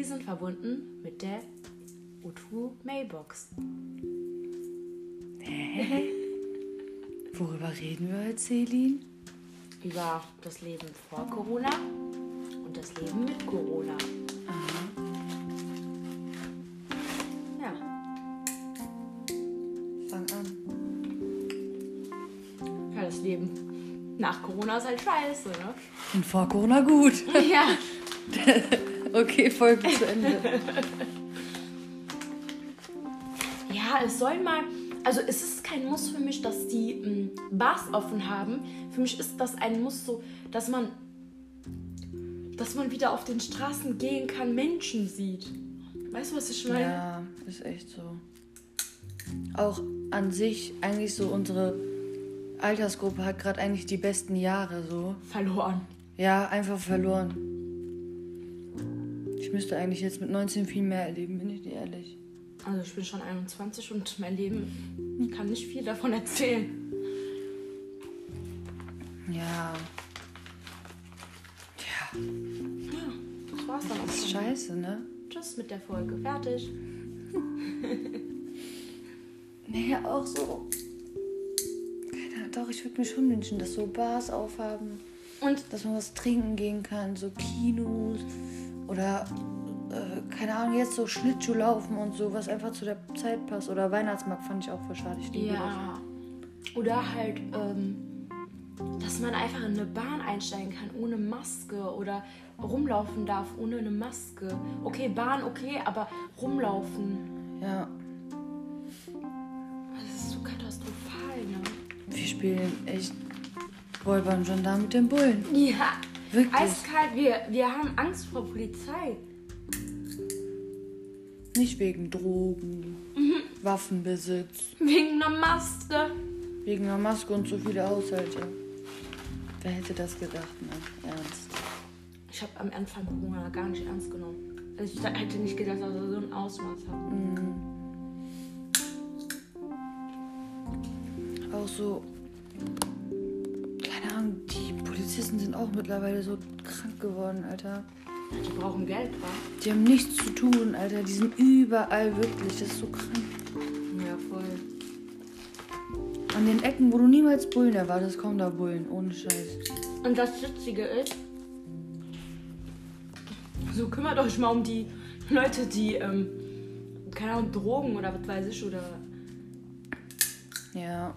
Sie sind verbunden mit der O2 Mailbox. Hä? Worüber reden wir heute, Celine? Über das Leben vor Corona und das Leben mit Corona. Ja, Fang an. ja, das Leben nach Corona ist halt scheiße, ne? Und vor Corona gut. ja. Okay, Folge zu Ende. Ja, es soll mal. Also es ist kein Muss für mich, dass die m, Bars offen haben. Für mich ist das ein Muss so, dass man, dass man wieder auf den Straßen gehen kann, Menschen sieht. Weißt du, was ich meine? Ja, ist echt so. Auch an sich, eigentlich so unsere Altersgruppe hat gerade eigentlich die besten Jahre so. Verloren. Ja, einfach verloren. Ich müsste eigentlich jetzt mit 19 viel mehr erleben, bin ich dir ehrlich. Also ich bin schon 21 und mein Leben, ich kann nicht viel davon erzählen. Ja. Ja, Ja, das war's dann auch das ist schon. scheiße, ne? Tschüss mit der Folge. Fertig. Nee, auch so. Keine Ahnung, doch, ich würde mir schon wünschen, dass so Bars aufhaben. Und Dass man was trinken gehen kann, so Kinos oder äh, keine Ahnung, jetzt so Schlittschuh laufen und so, was einfach zu der Zeit passt. Oder Weihnachtsmarkt fand ich auch voll schade. Ich liebe Ja. Oder halt, ähm, dass man einfach in eine Bahn einsteigen kann ohne Maske oder rumlaufen darf ohne eine Maske. Okay, Bahn, okay, aber rumlaufen. Ja, Das ist so katastrophal, ne? wir spielen echt Räuber und Gendarm mit den Bullen. Ja. Wirklich. Eiskalt, wir, wir haben Angst vor Polizei. Nicht wegen Drogen, Waffenbesitz, Wegen einer Maske. wegen einer Maske und so viele Haushalte. Wer hätte das gedacht, ne? Ernst. Ich habe am Anfang Corona gar nicht ernst genommen. Also ich hätte nicht gedacht, dass er so ein Ausmaß hat. Auch so, die Polizisten sind auch mittlerweile so krank geworden, Alter. Die brauchen Geld, wa? Die haben nichts zu tun, Alter. Die sind überall wirklich. Das ist so krank. Ja, voll. An den Ecken, wo du niemals Bullen erwartest, kommen da Bullen. Ohne Scheiß. Und das Witzige ist, so kümmert euch mal um die Leute, die, ähm, keine Ahnung, Drogen oder was weiß ich, oder, Ja.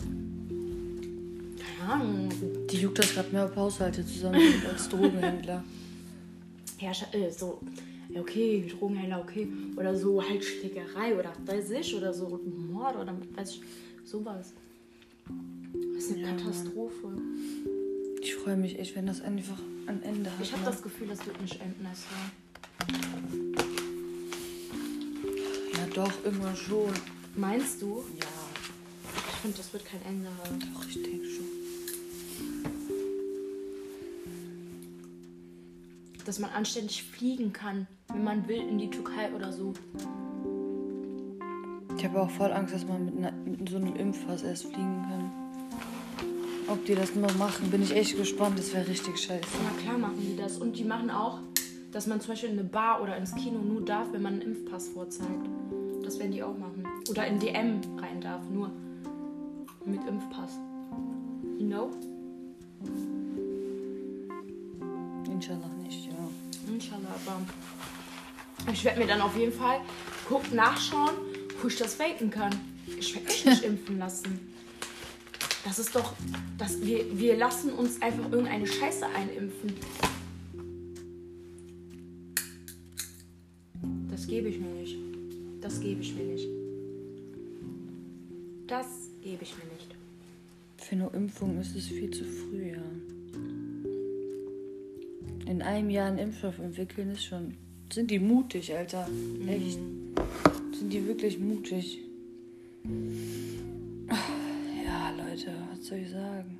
keine Ahnung, Die juckt das gerade mehr auf Haushalte zusammen sind als Drogenhändler. Herrscher, äh, so, ja, okay, Drogenhändler, okay, oder so halt Schlägerei oder was weiß ich, oder so Mord oder weiß ich, sowas. Das ist eine Ja. Katastrophe. Ich freue mich echt, wenn das einfach ein Ende hat. Ich habe das Gefühl, das wird nicht enden, es war. Ja, doch, irgendwann schon. Meinst du? Ja, Ich finde, das wird kein Ende haben. doch, ich denke schon. Dass man anständig fliegen kann, wenn man will, in die Türkei oder so. Ich habe auch voll Angst, dass man mit, einer, mit so einem Impfpass erst fliegen kann. Ob die das noch machen, bin ich echt gespannt. Das wäre richtig scheiße. Na klar machen die das. Und die machen auch, dass man zum Beispiel in eine Bar oder ins Kino nur darf, wenn man einen Impfpass vorzeigt. Das werden die auch machen. Oder in DM rein darf, nur mit Impfpass. You know? Inshallah. Inshallah, aber ich werde mir dann auf jeden Fall guck, nachschauen, wo ich das faken kann. Ich werde mich nicht impfen lassen. Das ist doch, das, wir, wir lassen uns einfach irgendeine Scheiße einimpfen. Das gebe ich mir nicht. Das gebe ich mir nicht. Das gebe ich mir nicht. Für eine Impfung ist es viel zu früh, ja. In einem Jahr einen Impfstoff entwickeln ist schon. Sind die mutig, Alter? Echt? Sind die wirklich mutig? Ja, Leute, was soll ich sagen?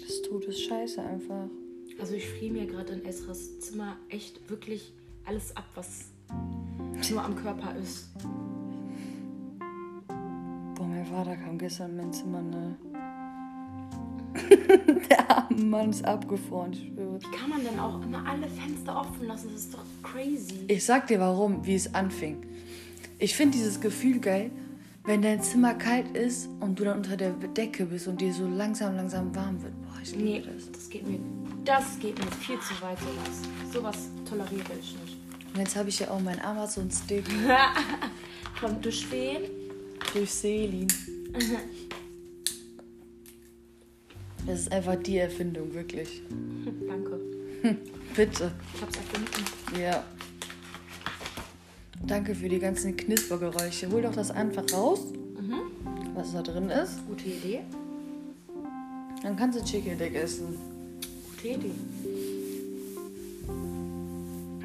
Das Tod ist scheiße einfach. Also ich friere mir gerade in Esras Zimmer echt wirklich alles ab, was nur am Körper ist. Boah, mein Vater kam gestern in mein Zimmer, ne? Der arme Mann ist abgefroren, ich schwöre. Wie kann man denn auch immer alle Fenster offen lassen? Das ist doch crazy. Ich sag dir warum, wie es anfing. Ich finde dieses Gefühl geil, wenn dein Zimmer kalt ist und du dann unter der Decke bist und dir so langsam, langsam warm wird. Boah, ich liebe Nee, das. das geht mir, das geht mir viel zu weit, sowas. Sowas toleriere ich nicht. Und jetzt habe ich ja auch meinen Amazon-Stick Kommt durch wen? durch Selin. Das ist einfach die Erfindung, wirklich. Danke. Bitte. Ich hab's erfunden. Ja. Danke für die ganzen Knispergeräusche. Hol doch das einfach raus, was da drin ist. Gute Idee. Dann kannst du Chicken Dick essen. Gute Idee.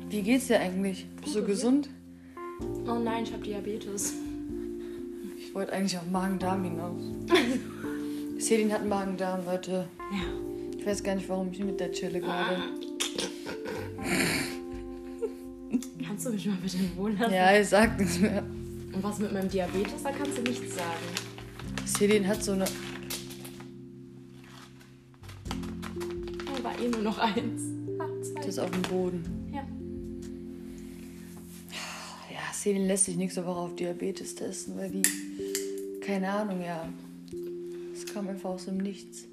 Wie geht's dir eigentlich? Bist du gesund? Oh nein, ich habe Diabetes. Ich wollte eigentlich auf Magen-Darm hinaus. Selin hat Magen-Darm, Leute. Ja. Ich weiß gar nicht, warum ich mit der chille gerade. Kannst du mich mal bitte in Ruhe lassen? Ja, ich sag nichts mehr. Und was mit meinem Diabetes? Da kannst du nichts sagen. Selin hat so eine. Oh, war eh nur noch eins. Zwei. Das ist auf dem Boden. Ja. Ja, Selin lässt sich nächste Woche auf Diabetes testen, weil die. Keine Ahnung, ja. Kam einfach aus dem Nichts.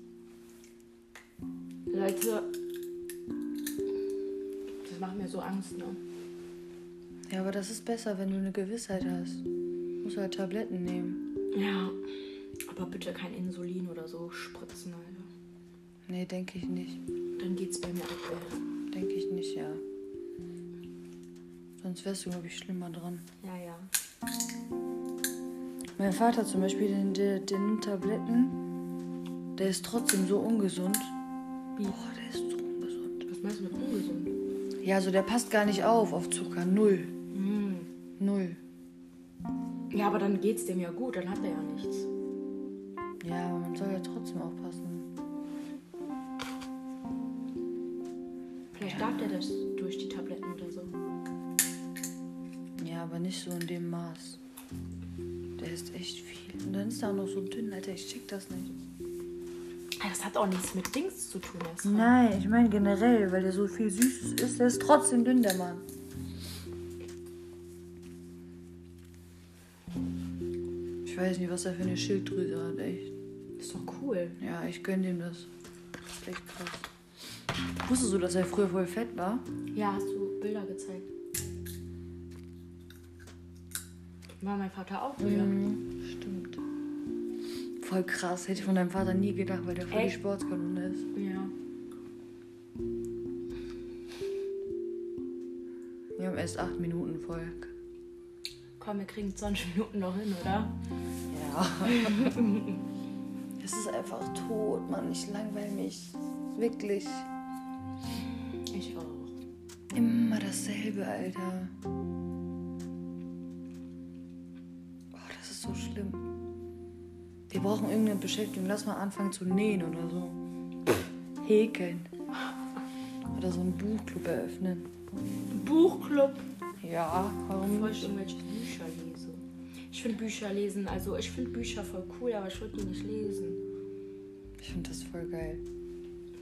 Leute, das macht mir so Angst, ne? Ja, aber das ist besser, wenn du eine Gewissheit hast. Du musst halt Tabletten nehmen. Ja. Aber bitte kein Insulin oder so spritzen, Alter. Nee, denke ich nicht. Dann geht's bei mir ab. Denke ich nicht, ja. Sonst wärst du, glaube ich, schlimmer dran. Ja, ja. Mein Vater zum Beispiel, der, der nimmt Tabletten. Der ist trotzdem so ungesund. Wie? Boah, der ist so ungesund. Was meinst du mit ungesund? Ja, also der passt gar nicht auf auf Zucker. Null. Hm. Null. Ja, aber dann geht's dem ja gut, dann hat er ja nichts. Ja, aber man soll ja trotzdem aufpassen. Vielleicht darf der das durch die Tabletten oder so. Ja, aber nicht so in dem Maß. Der ist echt viel. Und dann ist er auch noch so dünn, Alter. Ich check das nicht. Das hat auch nichts mit Dings zu tun. Nein, ich meine generell, weil der so viel Süßes ist, der ist trotzdem dünn, der Mann. Ich weiß nicht, was er für eine Schilddrüse hat, echt. Ist doch cool. Ja, ich gönn dem das. Das ist echt krass. Wusstest du, dass er früher voll fett war? Ja, hast du Bilder gezeigt. War mein Vater auch früher. Mhm, stimmt. Voll krass. Hätte ich von deinem Vater nie gedacht, weil der voll die Echt? Sportskanone ist. Ja. Wir haben erst acht Minuten voll. Komm, wir kriegen 20 Minuten noch hin, oder? Ja. es ist einfach tot, Mann. Ich langweile mich. Wirklich. Ich auch. Immer dasselbe, Alter. Brauchen irgendeine Beschäftigung. Lass mal anfangen zu nähen oder so. Häkeln. Oder so einen Buchclub eröffnen. Buchclub. Ja, warum Bevor ich nicht? irgendwelche Bücher lese. Ich finde Bücher lesen, also ich finde Bücher voll cool, aber ich würde die nicht lesen. Ich finde das voll geil.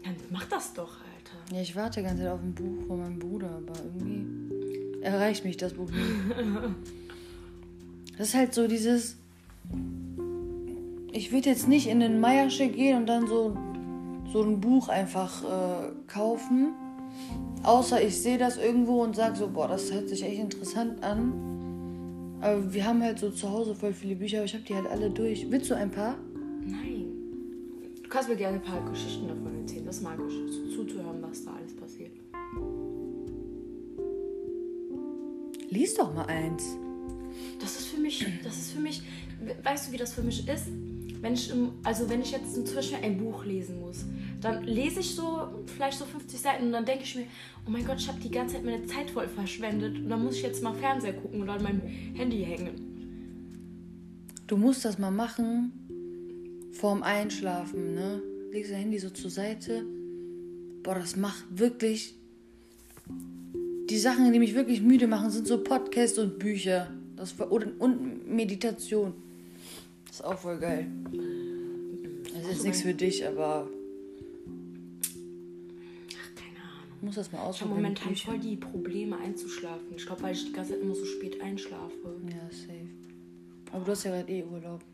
Dann mach das doch, Alter. Ja, ich warte die ganze Zeit auf ein Buch von meinem Bruder, aber irgendwie erreicht mich das Buch nicht. Das ist halt so dieses. Ich würde jetzt nicht in den Meiersche gehen und dann so, so ein Buch einfach äh, kaufen. Außer ich sehe das irgendwo und sage so, boah, das hört sich echt interessant an. Aber wir haben halt so zu Hause voll viele Bücher, aber ich habe die halt alle durch. Willst du ein paar? Nein. Du kannst mir gerne ein paar Geschichten davon erzählen. Das mag ich, zuzuhören, was da alles passiert. Lies doch mal eins. Das ist für mich, das ist für mich, weißt du, wie das für mich ist? Wenn ich, also wenn ich jetzt zum Beispiel ein Buch lesen muss, dann lese ich so vielleicht so 50 Seiten und dann denke ich mir, oh mein Gott, ich habe die ganze Zeit meine Zeit voll verschwendet und dann muss ich jetzt mal Fernseher gucken oder an meinem Handy hängen. Du musst das mal machen vorm Einschlafen, ne? Legst dein Handy so zur Seite. Boah, das macht wirklich. Die Sachen, die mich wirklich müde machen, sind so Podcasts und Bücher. Das und, und Meditation. Ist auch voll geil. Das ist jetzt nichts für dich, aber. Ach, keine Ahnung. Ich muss das mal ausprobieren. Ich habe momentan voll die Probleme einzuschlafen. Ich glaube, weil ich die ganze Zeit immer so spät einschlafe. Ja, safe. Aber du hast ja gerade eh Urlaub.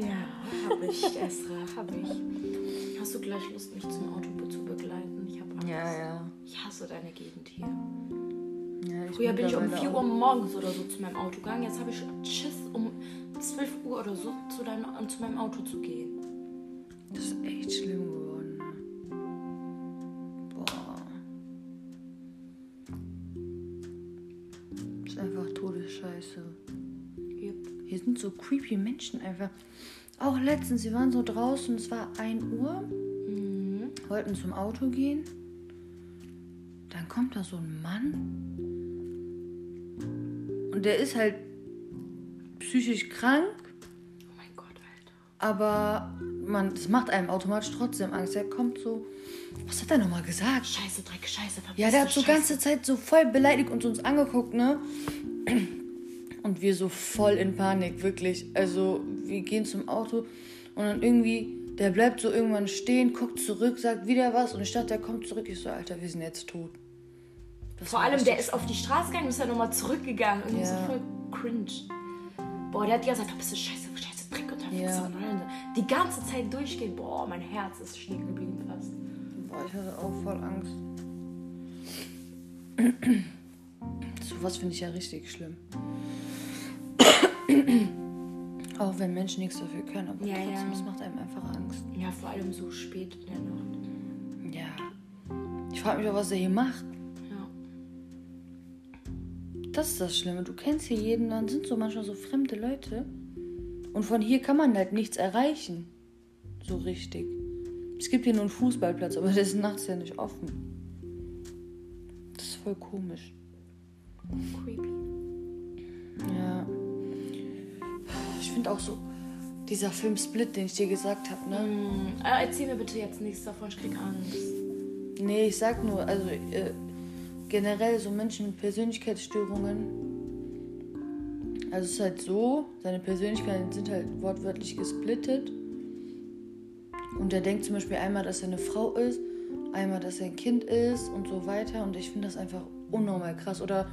ja, hab ich, Esra, hab ich. Hast du gleich Lust, mich zum Auto zu begleiten? Ich habe Angst. ja. Ich hasse deine Gegend hier. ja Früher bin ich um mittlerweile 4 Uhr morgens oder so zu meinem Auto gegangen. Jetzt habe ich Schiss, um 12 Uhr oder so zu, deinem, zu meinem Auto zu gehen. Das ist echt schlimm geworden. Boah. Das ist einfach Todesscheiße. Yep. Hier sind so creepy Menschen einfach. Auch letztens, wir waren so draußen, es war 1 Uhr, Mhm. wollten zum Auto gehen. Dann kommt da so ein Mann. Und der ist halt psychisch krank, Oh mein Gott, Alter. aber man, das macht einem automatisch trotzdem Angst. Er kommt so. Was hat er nochmal gesagt? Scheiße, Dreck, Scheiße, verpiss Ja, der hat so Scheiße. ganze Zeit so voll beleidigt und uns angeguckt, ne? Und wir so voll in Panik, wirklich. Also, wir gehen zum Auto und dann irgendwie, der bleibt so irgendwann stehen, guckt zurück, sagt wieder was und ich dachte, der kommt zurück. Ich so, Alter, wir sind jetzt tot. Das Vor allem, der ist auf die Straße gegangen und ist dann nochmal zurückgegangen. Irgendwie Ja. so voll cringe. Boah, der hat gesagt, da bist du scheiße, scheiße, Dreck und dann Ja. Die ganze Zeit durchgehen. Boah, mein Herz ist stehen geblieben fast. Boah, ich hatte auch voll Angst. So was finde ich ja richtig schlimm. Auch wenn Menschen nichts dafür können, aber Ja, trotzdem, ja. es macht einem einfach Angst. Ja, vor allem so spät in der Nacht. Ja. Ich frage mich auch, was er hier macht. Ja. Das ist das Schlimme. Du kennst hier jeden, dann sind so manchmal so fremde Leute. Und von hier kann man halt nichts erreichen. So richtig. Es gibt hier nur einen Fußballplatz, aber der ist nachts ja nicht offen. Das ist voll komisch. Creepy. Ja. Ich finde auch so, dieser Film Split, den ich dir gesagt habe, ne? Hm, äh, erzähl mir bitte jetzt nichts davon, ich krieg Angst. Nee, ich sag nur, also äh, generell so Menschen mit Persönlichkeitsstörungen. Also es ist halt so, seine Persönlichkeiten sind halt wortwörtlich gesplittet. Und er denkt zum Beispiel einmal, dass er eine Frau ist, einmal, dass er ein Kind ist und so weiter. Und ich finde das einfach unnormal krass. Oder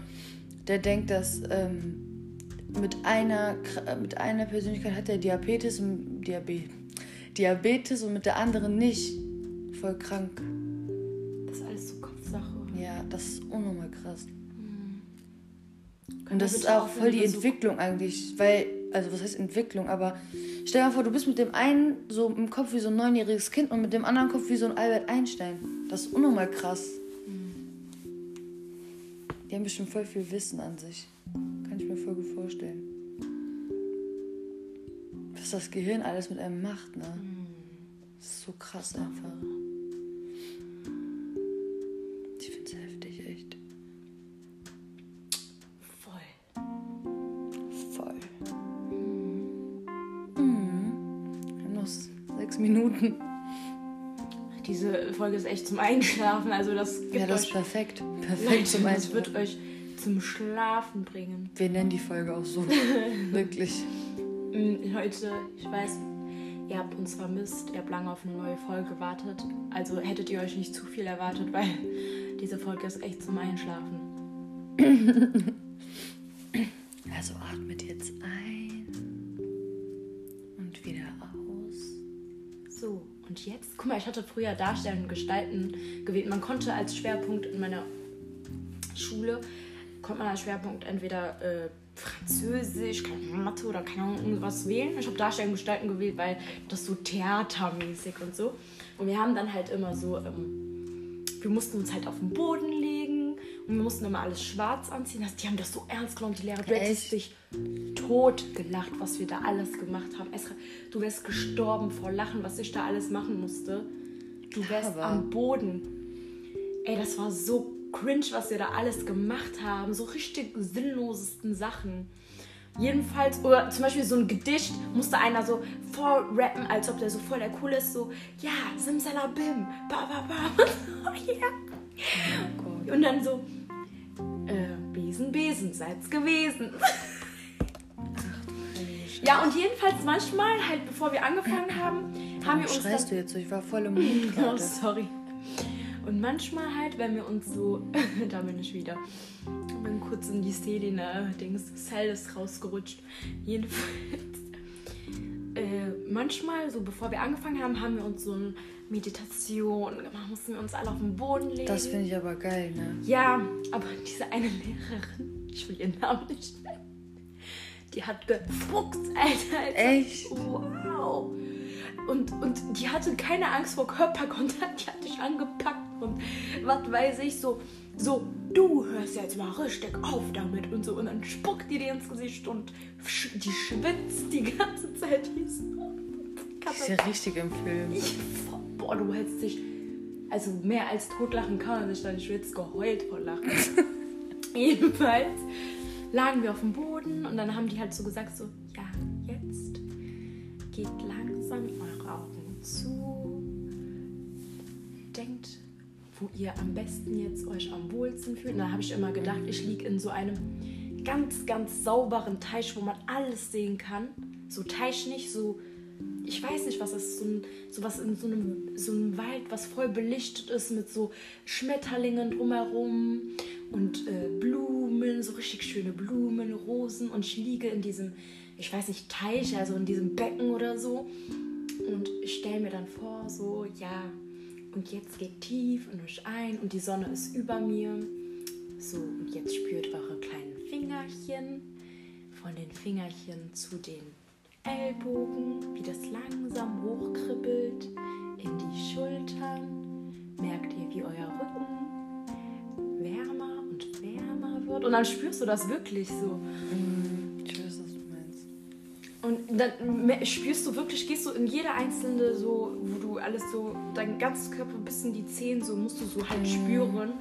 der denkt, dass ähm, mit, einer, Kr- mit einer Persönlichkeit hat er Diabetes und Diabe Diabetes und mit der anderen nicht. Voll krank. Das ist alles so Kopfsache. Ja, das ist unnormal krass. Können Und das ist auch voll die Entwicklung eigentlich, weil, also was heißt Entwicklung, aber stell dir mal vor, du bist mit dem einen so im Kopf wie so ein neunjähriges Kind und mit dem anderen Kopf wie so ein Albert Einstein. Das ist unnormal krass. Die haben bestimmt voll viel Wissen an sich. Kann ich mir voll gut vorstellen. Was das Gehirn alles mit einem macht, ne? Das ist so krass einfach. Folge ist echt zum Einschlafen, also das gibt Ja, das ist euch... perfekt. Perfekt zum das wird Einschlafen. euch zum Schlafen bringen. Wir nennen die Folge auch so. Wirklich. Mm, Leute, ich weiß, ihr habt uns vermisst, ihr habt lange auf eine neue Folge gewartet. Also hättet ihr euch nicht zu viel erwartet, weil diese Folge ist echt zum Einschlafen. Also atmet jetzt ein mal, ich hatte früher Darstellen und Gestalten gewählt. Man konnte als Schwerpunkt in meiner Schule, konnte man als Schwerpunkt entweder äh, Französisch, Mathe oder keine Ahnung, irgendwas wählen. Ich habe Darstellen und Gestalten gewählt, weil das so theatermäßig und so. Und wir haben dann halt immer so, ähm, wir mussten uns halt auf den Boden legen und wir mussten immer alles schwarz anziehen. Die haben das so ernst genommen, die Lehrer. Du hättest dich tot gelacht, was wir da alles gemacht haben. Esra, du wärst gestorben vor Lachen, was ich da alles machen musste. Du wärst Aber- am Boden. Ey, das war so cringe, was wir da alles gemacht haben. So richtig sinnlosesten Sachen. Jedenfalls, oder zum Beispiel so ein Gedicht musste einer so voll rappen, als ob der so voll der cool ist. So, ja, simsalabim, ba, ba, ba. Oh Gott. Und dann so, äh, Besen, Besen, seid's gewesen. Ja, und jedenfalls manchmal, halt bevor wir angefangen haben, haben wir uns Schreist dann... du jetzt so? Ich war voll im Mut Oh, sorry. Und manchmal halt, wenn wir uns so, da bin ich wieder, bin kurz in die Selina, Dings, Cell ist rausgerutscht. Jedenfalls, äh, manchmal, so bevor wir angefangen haben, haben wir uns so eine Meditation gemacht, mussten wir uns alle auf den Boden legen. Das finde ich aber geil, ne? Ja, aber diese eine Lehrerin, ich will ihren Namen nicht nennen, die hat gefuchst, Alter. Echt? Wow. Und, und die hatte keine Angst vor Körperkontakt, die hat dich angepackt und was weiß ich, so, so, du hörst jetzt mal richtig auf damit und so. Und dann spuckt die dir ins Gesicht und die schwitzt die ganze Zeit. Die ist ist ja richtig im Film. ich, boah, du hättest dich. Also mehr als totlachen kann man sich da nicht. Ich jetzt geheult vor Lachen. Jedenfalls lagen wir auf dem Boden und dann haben die halt so gesagt: so, ja, jetzt geht langsam eure Augen zu. Denkt, wo ihr am besten jetzt euch am wohlsten fühlt. Und da habe ich immer gedacht, ich liege in so einem ganz, ganz sauberen Teich, wo man alles sehen kann. So Teich nicht so ich weiß nicht, was das ist, so, ein, so was in so einem, so einem Wald, was voll belichtet ist mit so Schmetterlingen drumherum und äh, Blumen, so richtig schöne Blumen, Rosen und ich liege in diesem, ich weiß nicht, Teich, also in diesem Becken oder so und ich stelle mir dann vor, so, ja, und jetzt geht tief in euch ein und die Sonne ist über mir. So, und jetzt spürt eure kleinen Fingerchen von den Fingerchen zu den Ellbogen, wie das langsam hochkribbelt in die Schultern. Merkt ihr, wie euer Rücken wird? Und dann spürst du das wirklich so. Ich weiß, was du meinst. Und dann spürst du wirklich, gehst du in jede einzelne so, wo du alles so, dein ganzes Körper bis in die Zehen so, musst du so halt spüren.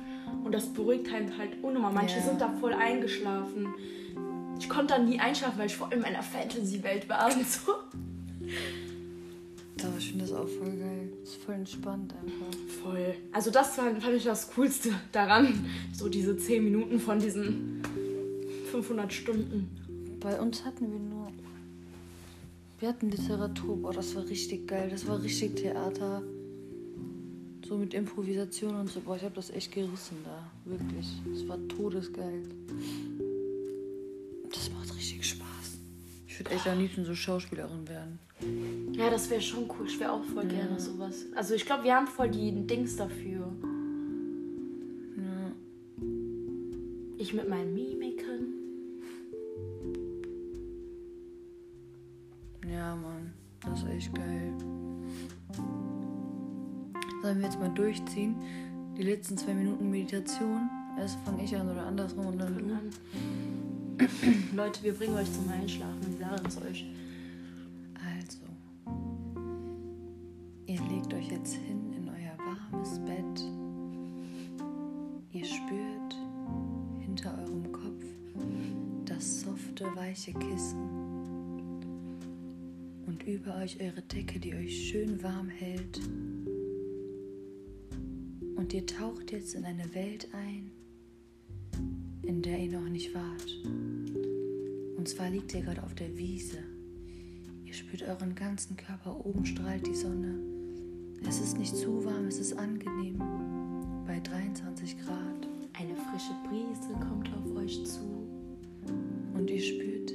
Und das beruhigt halt halt unnormal. Manche Ja. sind da voll eingeschlafen. Ich konnte dann nie einschlafen, weil ich voll in meiner Fantasy-Welt war und so. Aber ich finde das auch voll geil. Ist voll entspannt einfach. Voll. Also das war, fand ich das Coolste daran. So diese 10 Minuten von diesen 500 Stunden. Bei uns hatten wir nur. Wir hatten Literatur, boah, das war richtig geil. Das war richtig Theater. So mit Improvisation und so. Boah, ich habe das echt gerissen da. Wirklich. Das war todesgeil. Würde echt am liebsten so Schauspielerin werden. Ja, das wäre schon cool. Ich wäre auch voll gerne sowas. Also ich glaube, wir haben voll die Dings dafür. Ja. Ich mit meinen Mimiken. Ja, Mann. Das ist echt geil. Sollen wir jetzt mal durchziehen? Die letzten zwei Minuten Meditation. Erst fange ich an oder andersrum und dann. Leute, wir bringen euch zum Einschlafen. Es euch. Also, ihr legt euch jetzt hin in euer warmes Bett. Ihr spürt hinter eurem Kopf das softe, weiche Kissen. Und über euch eure Decke, die euch schön warm hält. Und ihr taucht jetzt in eine Welt ein, in der ihr noch nicht wart. Und zwar liegt ihr gerade auf der Wiese. Ihr spürt euren ganzen Körper, oben strahlt die Sonne. Es ist nicht zu warm, es ist angenehm. Bei 23 Grad. Eine frische Brise kommt auf euch zu. Und ihr spürt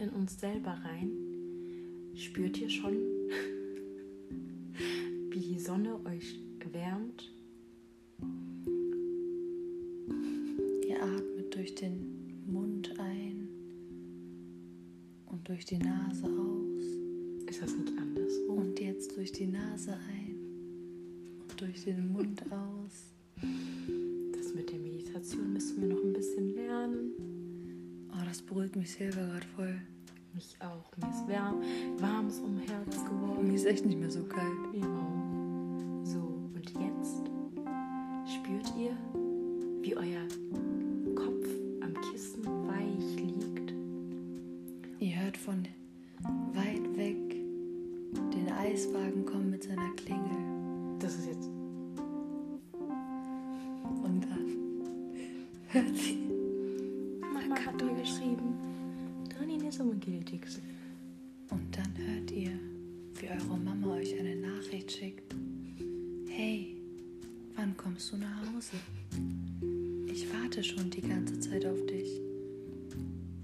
in uns selber rein. Spürt ihr schon, mich selber gerade voll. Mich auch. Mir ist warm, warm ist um Herz geworden. Mir ist echt nicht mehr so kalt. Ja. So, schon die ganze Zeit auf dich.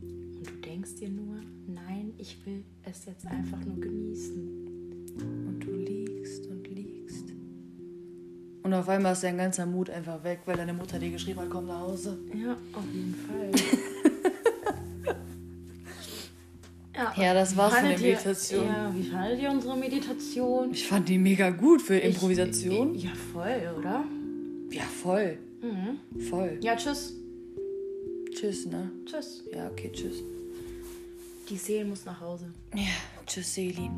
Und du denkst dir nur, nein, ich will es jetzt einfach nur genießen. Und du liegst und liegst. Und auf einmal ist dein ganzer Mut einfach weg, weil deine Mutter dir geschrieben hat, komm nach Hause. Ja, auf jeden Fall. Ja, das war's von der Meditation. Ja, wie fandet ihr unsere Meditation? Ich fand die mega gut für Improvisation. Ich, ja, voll, oder? ja, voll. Mhm. Voll. Ja, tschüss. Tschüss, ne? Tschüss. Ja, okay, tschüss. Die Seele muss nach Hause. Ja, tschüss, Selin.